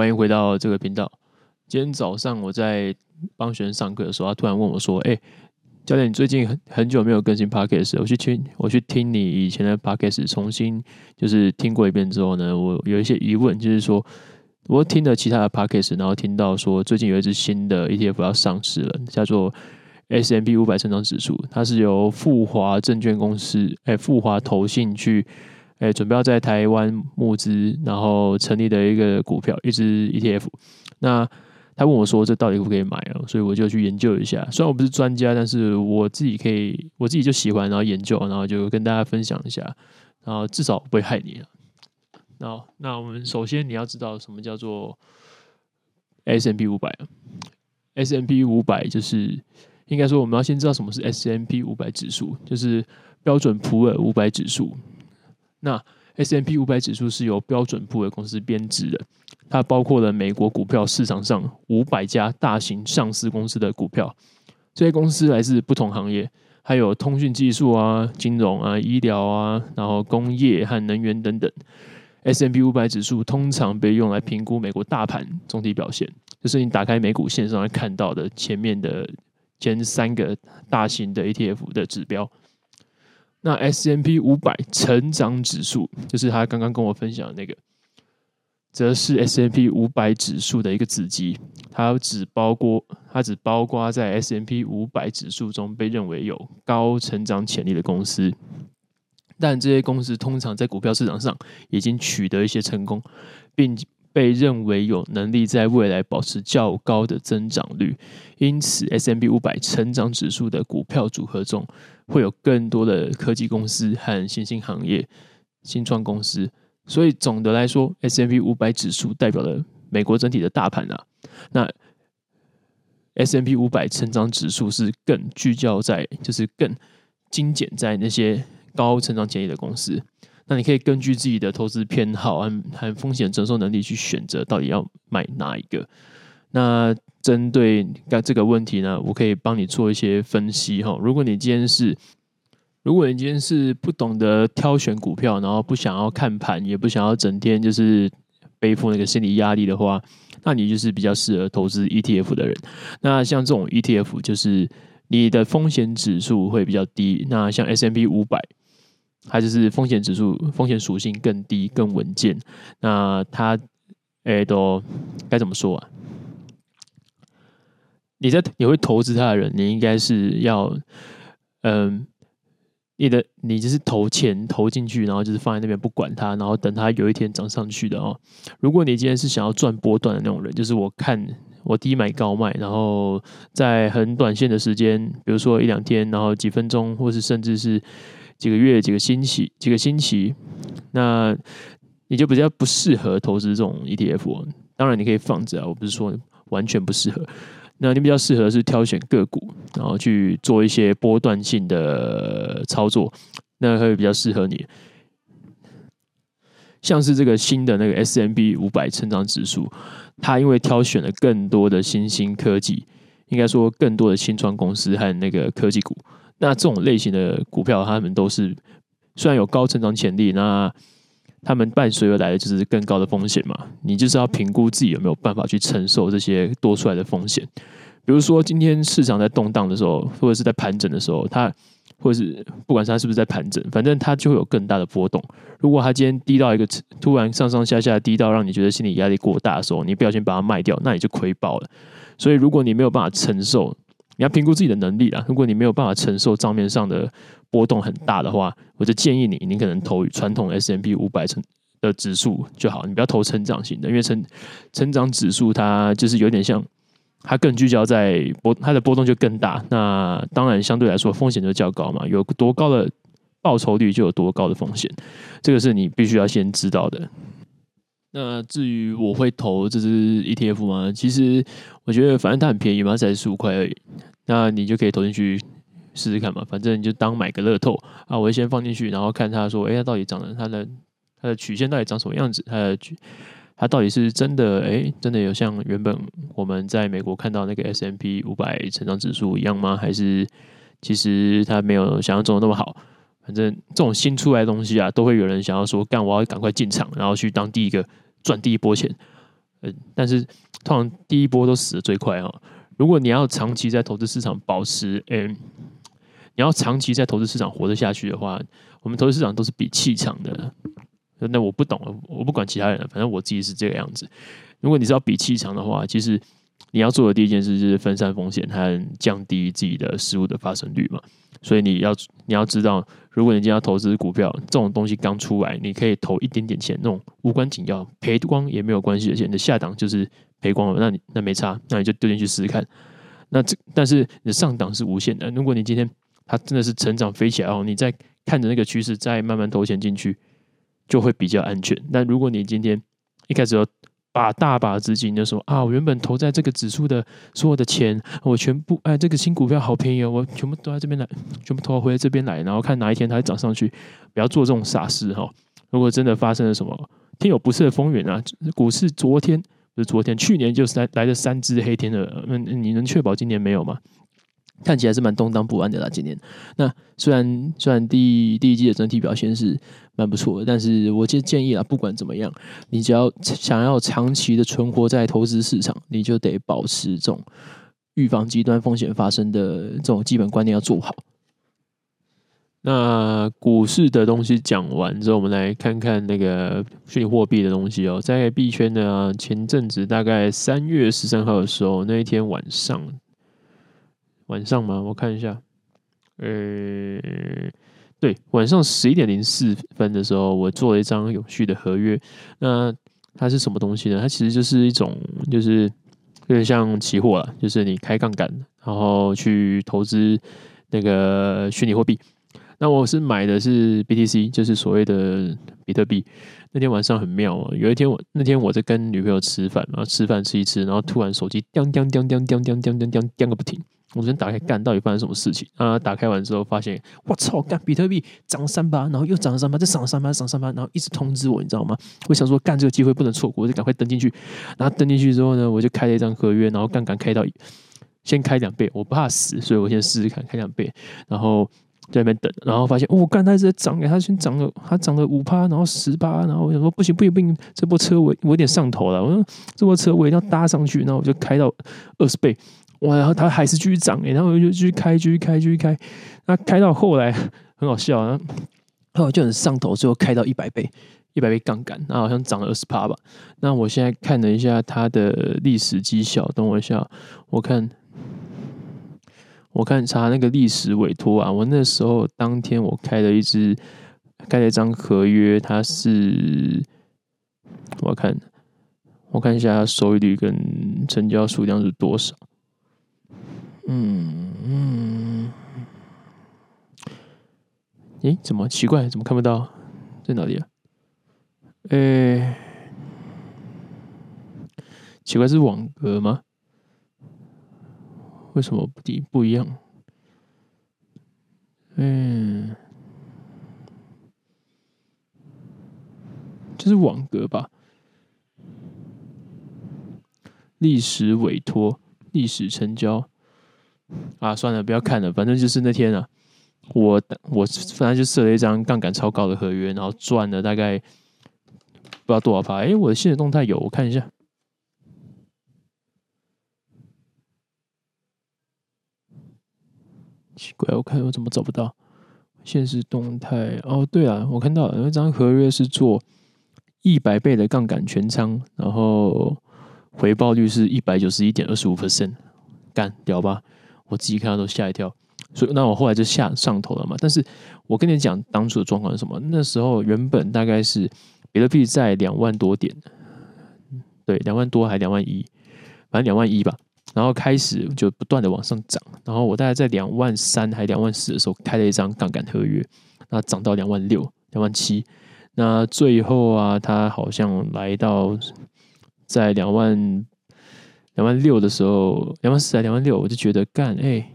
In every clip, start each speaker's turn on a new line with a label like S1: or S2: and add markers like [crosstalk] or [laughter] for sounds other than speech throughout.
S1: 欢迎回到这个频道。今天早上我在帮学生上课的时候，他突然问我说：“哎、教练，你最近很很久没有更新 Podcast，我去听我去听你以前的 Podcast，重新就是听过一遍之后呢，我有一些疑问，就是说我听了其他的 Podcast，然后听到说最近有一只新的 ETF 要上市了，叫做 S&P 五百成长指数，它是由富华证券公司哎富华投信去。”哎，准备要在台湾募资，然后成立的一个股票，一支 ETF。那他问我说：“这到底可不可以买啊？”所以我就去研究一下。虽然我不是专家，但是我自己可以，我自己就喜欢，然后研究，然后就跟大家分享一下。然后至少不会害你啊。然后，那我们首先你要知道什么叫做 S&P 五百啊？S&P 五百就是应该说我们要先知道什么是 S&P 五百指数，就是标准普尔五百指数。那 S&P 五百指数是由标准普尔公司编制的，它包括了美国股票市场上五百家大型上市公司的股票，这些公司来自不同行业，还有通讯技术啊、金融啊、医疗啊，然后工业和能源等等。S&P 五百指数通常被用来评估美国大盘总体表现，就是你打开美股线上来看到的前面的前三个大型的 ETF 的指标。那 S&P 五百成长指数，就是他刚刚跟我分享的那个，则是 S&P 五百指数的一个子集，它只包括它只包括在 S&P 五百指数中被认为有高成长潜力的公司，但这些公司通常在股票市场上已经取得一些成功，并被认为有能力在未来保持较高的增长率，因此 smp 五百成长指数的股票组合中会有更多的科技公司和新兴行业、新创公司。所以总的来说 smp 五百指数代表了美国整体的大盘啊。那 smp 五百成长指数是更聚焦在，就是更精简在那些高成长潜力的公司。那你可以根据自己的投资偏好和和风险承受能力去选择到底要买哪一个。那针对该这个问题呢，我可以帮你做一些分析哈。如果你今天是，如果你今天是不懂得挑选股票，然后不想要看盘，也不想要整天就是背负那个心理压力的话，那你就是比较适合投资 ETF 的人。那像这种 ETF，就是你的风险指数会比较低。那像 S&P 五百。它就是风险指数，风险属性更低、更稳健。那它，哎、都该怎么说啊？你在你会投资它的人，你应该是要，嗯，你的你就是投钱投进去，然后就是放在那边不管它，然后等它有一天涨上去的哦。如果你今天是想要赚波段的那种人，就是我看我低买高卖，然后在很短线的时间，比如说一两天，然后几分钟，或是甚至是。几个月、几个星期、几个星期，那你就比较不适合投资这种 ETF。当然，你可以放着啊，我不是说完全不适合。那你比较适合是挑选个股，然后去做一些波段性的操作，那会比较适合你。像是这个新的那个 S&P 五百成长指数，它因为挑选了更多的新兴科技，应该说更多的新创公司和那个科技股。那这种类型的股票，他们都是虽然有高成长潜力，那他们伴随而来的就是更高的风险嘛。你就是要评估自己有没有办法去承受这些多出来的风险。比如说今天市场在动荡的时候，或者是在盘整的时候，它或者是不管它是不是在盘整，反正它就会有更大的波动。如果它今天低到一个突然上上下下低到让你觉得心理压力过大的时候，你不小心把它卖掉，那你就亏爆了。所以如果你没有办法承受，你要评估自己的能力啦。如果你没有办法承受账面上的波动很大的话，我就建议你，你可能投传统 S M P 五百成的指数就好，你不要投成长型的，因为成成长指数它就是有点像，它更聚焦在波，它的波动就更大。那当然相对来说风险就较高嘛，有多高的报酬率就有多高的风险，这个是你必须要先知道的。那至于我会投这支 ETF 吗？其实我觉得反正它很便宜嘛，才十五块而已。那你就可以投进去试试看嘛，反正你就当买个乐透啊。我会先放进去，然后看它说，哎，它到底长得它的它的曲线到底长什么样子？它的它到底是真的哎，真的有像原本我们在美国看到那个 S M P 五百成长指数一样吗？还是其实它没有想象中的那么好？反正这种新出来的东西啊，都会有人想要说，干，我要赶快进场，然后去当第一个赚第一波钱。呃，但是通常第一波都死得最快哈。如果你要长期在投资市场保持，嗯、你要长期在投资市场活得下去的话，我们投资市场都是比气场的。那我不懂，我不管其他人，反正我自己是这个样子。如果你是要比气场的话，其实你要做的第一件事就是分散风险和降低自己的失误的发生率嘛。所以你要你要知道，如果你今天要投资股票，这种东西刚出来，你可以投一点点钱，那种无关紧要、赔光也没有关系的钱，你的下档就是赔光了，那你那没差，那你就丢进去试试看。那这但是你的上档是无限的，如果你今天它真的是成长飞起来哦，你再看着那个趋势再慢慢投钱进去，就会比较安全。但如果你今天一开始要把大把资金就说啊，我原本投在这个指数的所有的钱，我全部哎，这个新股票好便宜哦，我全部都在这边来，全部投回这边来，然后看哪一天它会涨上去，不要做这种傻事哈。如果真的发生了什么天有不测风云啊，股市昨天不是昨天，去年就是来来了三只黑天鹅，那你能确保今年没有吗？看起来是蛮动荡不安的啦，今年。那虽然虽然第第一季的整体表现是蛮不错的，但是我就建议啦，不管怎么样，你只要想要长期的存活在投资市场，你就得保持这种预防极端风险发生的这种基本观念要做好。那股市的东西讲完之后，我们来看看那个虚拟货币的东西哦，在币圈呢，前阵子大概三月十三号的时候，那一天晚上。晚上吗？我看一下，呃、对，晚上十一点零四分的时候，我做了一张永续的合约。那它是什么东西呢？它其实就是一种，就是有点像期货了，就是你开杠杆，然后去投资那个虚拟货币。那我是买的是 BTC，就是所谓的比特币。那天晚上很妙啊，有一天我那天我在跟女朋友吃饭，然后吃饭吃一吃，然后突然手机叮叮叮叮叮叮叮叮叮个不停。我先打开干，到底发生什么事情啊？打开完之后发现，我操，干比特币涨三八，然后又涨了三八，再涨了三八，涨三八，然后一直通知我，你知道吗？我想说干这个机会不能错过，我就赶快登进去。然后登进去之后呢，我就开了一张合约，然后杠杆开到先开两倍，我不怕死，所以我先试试看开两倍，然后在那边等，然后发现哦，干它一直在涨，它先涨了，它涨了五趴，然后十八，然后我想说不行不行不行，这波车我我有点上头了，我说这波车我一定要搭上去，然后我就开到二十倍。哇！然后它还是继续涨诶，然后我就继续开，继续开，继续开。那开到后来很好笑啊，后来就很上头，最后开到一百倍，一百倍杠杆，那好像涨了二十趴吧。那我现在看了一下它的历史绩效，等我一下，我看，我看查那个历史委托啊，我那时候当天我开了一只，开了一张合约，它是我看，我看一下它收益率跟成交数量是多少。嗯嗯，诶，怎么奇怪？怎么看不到？在哪里啊？诶，奇怪，是网格吗？为什么不一不一样？嗯，这是网格吧？历史委托，历史成交。啊，算了，不要看了，反正就是那天啊，我我反正就设了一张杠杆超高的合约，然后赚了大概不知道多少趴。哎，我的现实动态有，我看一下。奇怪，我看我怎么找不到现实动态？哦，对啊，我看到了，那张合约是做一百倍的杠杆全仓，然后回报率是一百九十一点二十五 percent，干屌吧？我自己看到都吓一跳，所以那我后来就下上头了嘛。但是我跟你讲，当初的状况是什么？那时候原本大概是比特币在两万多点，对，两万多还两万一，反正两万一吧。然后开始就不断的往上涨，然后我大概在两万三还两万四的时候开了一张杠杆合约，那涨到两万六、两万七，那最后啊，它好像来到在两万。两万六的时候，两万四还两万六，我就觉得干哎、欸，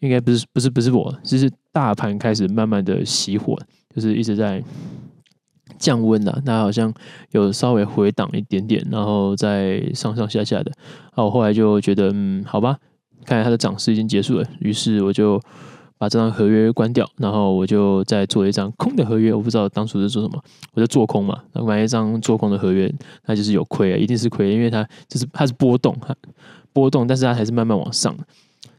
S1: 应该不是不是不是我，就是大盘开始慢慢的熄火，就是一直在降温了。那好像有稍微回档一点点，然后再上上下下的。啊，我后来就觉得嗯，好吧，看来它的涨势已经结束了，于是我就把这张合约关掉，然后我就再做一张空的合约。我不知道当初是做什么，我就做空嘛，那买一张做空的合约，那就是有亏啊，一定是亏，因为它就是它是波动，波动，但是它还是慢慢往上，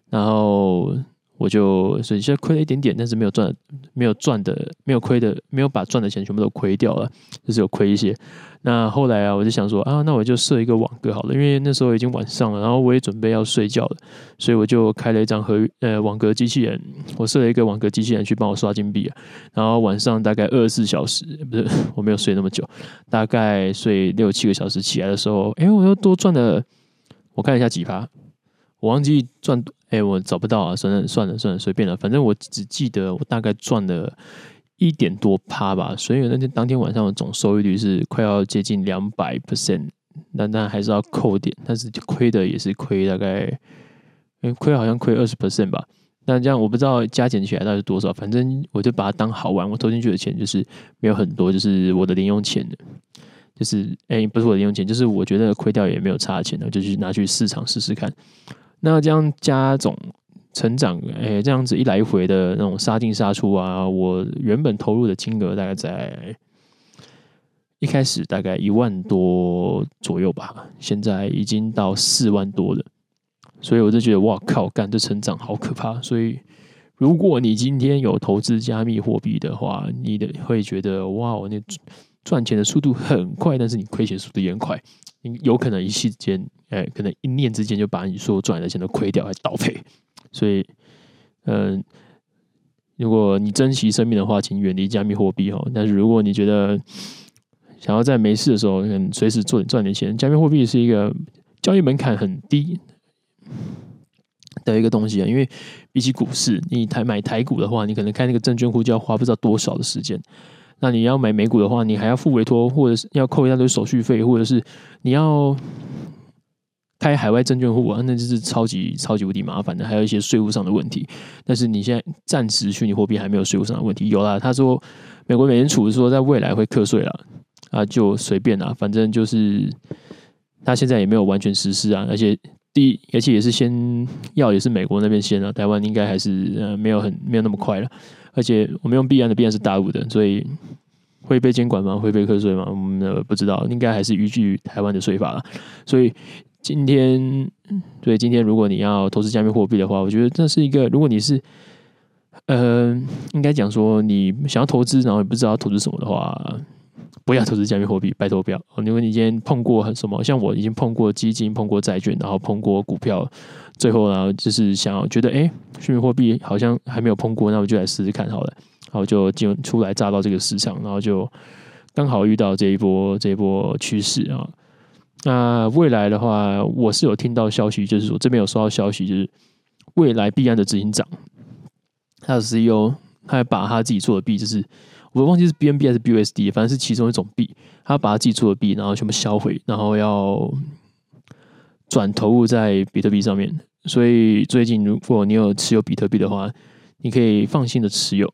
S1: 然后。我就所以现在亏了一点点，但是没有赚，没有赚的，没有亏的，没有把赚的钱全部都亏掉了，就是有亏一些。那后来啊，我就想说啊，那我就设一个网格好了，因为那时候已经晚上了，然后我也准备要睡觉了，所以我就开了一张合呃网格机器人，我设了一个网格机器人去帮我刷金币啊。然后晚上大概二十四小时，不是我没有睡那么久，大概睡六七个小时，起来的时候，哎，我又多赚了，我看一下几趴，我忘记赚。哎、我找不到啊，算了算了算了，随便了，反正我只记得我大概赚了一点多趴吧，所以那天当天晚上的总收益率是快要接近两百 percent，那那还是要扣点，但是亏的也是亏大概，哎、欸，亏好像亏二十 percent 吧，那这样我不知道加减起来到底是多少，反正我就把它当好玩，我投进去的钱就是没有很多，就是我的零用钱，就是哎、不是我的零用钱，就是我觉得亏掉也没有差钱的，就去拿去市场试试看。那这样加总成长，哎、欸，这样子一来一回的那种杀进杀出啊，我原本投入的金额大概在一开始大概一万多左右吧，现在已经到四万多了，所以我就觉得哇靠，干这成长好可怕。所以如果你今天有投资加密货币的话，你的会觉得哇，我那赚钱的速度很快，但是你亏钱速度也很快，有可能一夕之间。哎，可能一念之间就把你所赚的钱都亏掉，还倒赔。所以，嗯、如果你珍惜生命的话，请远离加密货币哦。但是，如果你觉得想要在没事的时候，嗯，随时做赚点钱，加密货币是一个交易门槛很低的一个东西啊。因为比起股市，你台买台股的话，你可能开那个证券户就要花不知道多少的时间。那你要买美股的话，你还要付委托，或者是要扣一大堆手续费，或者是你要。开海外证券户啊，那就是超级超级无敌麻烦的，还有一些税务上的问题。但是你现在暂时虚拟货币还没有税务上的问题，有啦，他说美国美联储说在未来会课税了啊，就随便啦，反正就是他现在也没有完全实施啊。而且第一，而且也是先要也是美国那边先啊，台湾应该还是呃没有很没有那么快了。而且我们用币安的币安是大陆的，所以会被监管吗？会被课税吗？我们不知道，应该还是依据台湾的税法了，所以。今天，对，今天如果你要投资加密货币的话，我觉得这是一个，如果你是，呃，应该讲说你想要投资，然后也不知道投资什么的话，不要投资加密货币，拜托不要。因为你今天碰过什么，像我已经碰过基金、碰过债券，然后碰过股票，最后呢，就是想要觉得，哎，虚拟货币好像还没有碰过，那我就来试试看好了，然后就进出来炸到这个市场，然后就刚好遇到这一波这一波趋势啊。那未来的话，我是有听到消息，就是说这边有收到消息，就是未来币安的执行长，他的 CEO，他还把他自己做的币，就是我忘记是 BNB 还是 BUSD，反正是其中一种币，他把他自己做的币，然后全部销毁，然后要转投入在比特币上面。所以最近如果你有持有比特币的话，你可以放心的持有。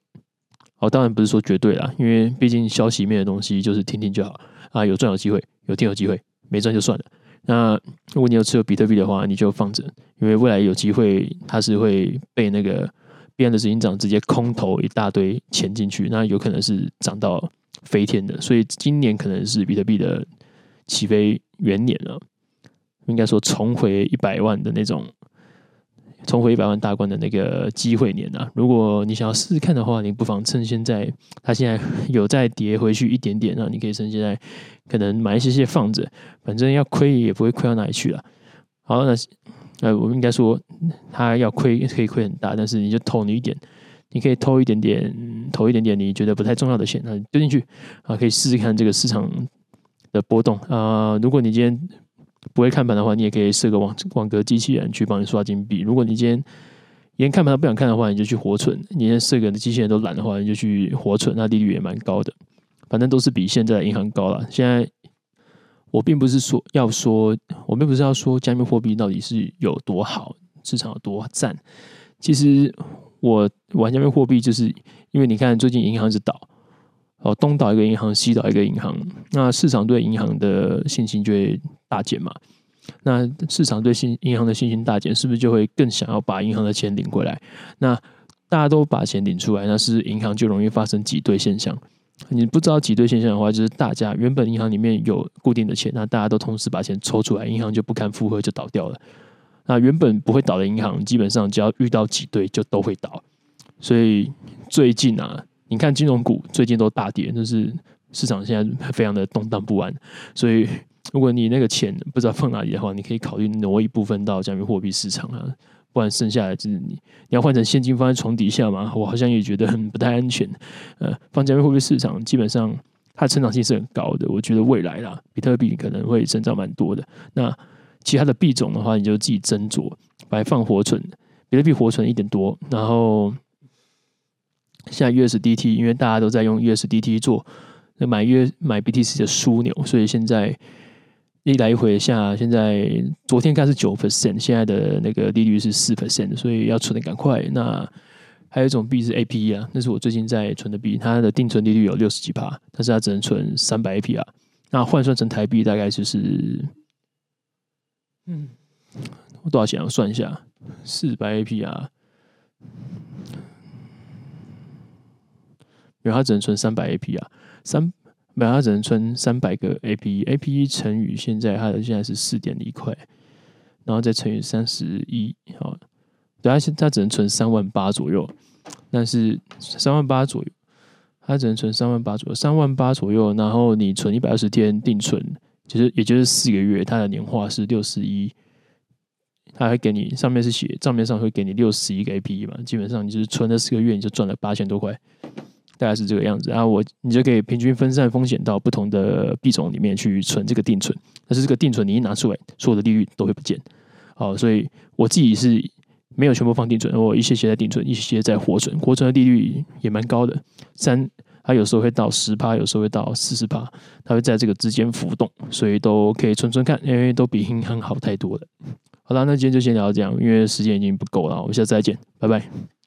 S1: 哦，当然不是说绝对啦，因为毕竟消息面的东西就是听听就好啊，有赚有机会，有听有机会。没赚就算了。那如果你有持有比特币的话，你就放着，因为未来有机会，它是会被那个币安的执行长直接空投一大堆钱进去，那有可能是涨到飞天的。所以今年可能是比特币的起飞元年了，应该说重回一百万的那种。重回一百万大关的那个机会年啊！如果你想要试试看的话，你不妨趁现在，它现在 [laughs] 有再跌回去一点点，那你可以趁现在可能买一些些放着，反正要亏也不会亏到哪里去了。好，那呃，我们应该说，它要亏可以亏很大，但是你就投你一点，你可以偷一点点，投一点点你觉得不太重要的钱，那丢进去啊，可以试试看这个市场的波动啊、如果你今天不会看盘的话，你也可以设个网网格机器人去帮你刷金币。如果你今天连看盘都不想看的话，你就去活存。你连设个机器人都懒的话，你就去活存，那利率也蛮高的。反正都是比现在银行高了。现在我并不是说要说，我并不是要说加密货币到底是有多好，市场有多赞。其实我玩加密货币，就是因为你看最近银行是倒。哦，东倒一个银行，西倒一个银行，那市场对银行的信心就会大减嘛。那市场对信银行的信心大减，是不是就会更想要把银行的钱领回来？那大家都把钱领出来，那是银行就容易发生挤兑现象。你不知道挤兑现象的话，就是大家原本银行里面有固定的钱，那大家都同时把钱抽出来，银行就不堪负荷就倒掉了。那原本不会倒的银行，基本上只要遇到挤兑就都会倒。所以最近啊，你看金融股最近都大跌，就是市场现在非常的动荡不安。所以如果你那个钱不知道放哪里的话，你可以考虑挪一部分到加密货币市场啊。不然剩下来就是你，你要换成现金放在床底下嘛？我好像也觉得很不太安全。呃，放加密货币市场基本上它成长性是很高的，我觉得未来啦，比特币可能会增长蛮多的。那其他的币种的话，你就自己斟酌，摆放活存，比特币活存一点多，然后现在 USDT，因为大家都在用 USDT 做买 U 买 BTC 的枢纽，所以现在。一来一回下，现在昨天开始九 percent，现在的那个利率是四 percent，所以要存的赶快。那还有一种币是 APE 啊，那是我最近在存的币，它的定存利率有六十几趴，但是它只能存三百 APR。那换算成台币大概就是，嗯，我多少钱？我算一下，四百 APR，因为它只能存三百 APR，三。本来，它只能存三百个 APE，APE 乘以现在它的现在是四点一块，然后再乘以三十一，好，对，它它只能存三万八左右，但是三万八左右，它只能存三万八左右，三万八左右，然后你存一百二十天定存，其实也就是四个月，它的年化是六十一，它会给你上面是写账面上会给你六十一个 APE 嘛，基本上你就是存了四个月，你就赚了八千多块。大概是这个样子，然后我你就可以平均分散风险到不同的币种里面去存这个定存，但是这个定存你一拿出来，所有的利率都会不见。好，所以我自己是没有全部放定存，我一些些在定存，一些些在活存，活存的利率也蛮高的，三，它有时候会到十趴，有时候会到四十趴，它会在这个之间浮动，所以都可以存存看，因为都比银行好太多了。好了，那今天就先聊到这样，因为时间已经不够了，我们下次再见，拜拜。